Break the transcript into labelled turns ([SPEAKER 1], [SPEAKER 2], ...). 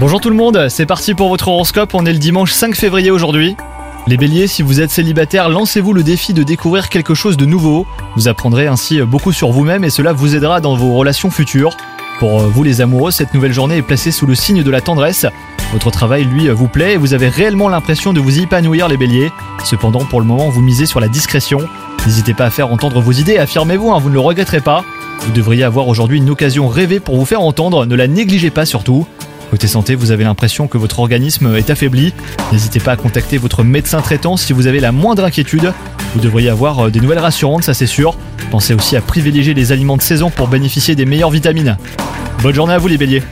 [SPEAKER 1] Bonjour tout le monde, c'est parti pour votre horoscope, on est le dimanche 5 février aujourd'hui. Les béliers, si vous êtes célibataire, lancez-vous le défi de découvrir quelque chose de nouveau. Vous apprendrez ainsi beaucoup sur vous-même et cela vous aidera dans vos relations futures. Pour vous les amoureux, cette nouvelle journée est placée sous le signe de la tendresse. Votre travail, lui, vous plaît et vous avez réellement l'impression de vous épanouir les béliers. Cependant, pour le moment, vous misez sur la discrétion. N'hésitez pas à faire entendre vos idées, affirmez-vous, hein, vous ne le regretterez pas. Vous devriez avoir aujourd'hui une occasion rêvée pour vous faire entendre, ne la négligez pas surtout. Côté santé, vous avez l'impression que votre organisme est affaibli. N'hésitez pas à contacter votre médecin traitant si vous avez la moindre inquiétude. Vous devriez avoir euh, des nouvelles rassurantes, ça c'est sûr. Pensez aussi à privilégier les aliments de saison pour bénéficier des meilleures vitamines. Bonne journée à vous les béliers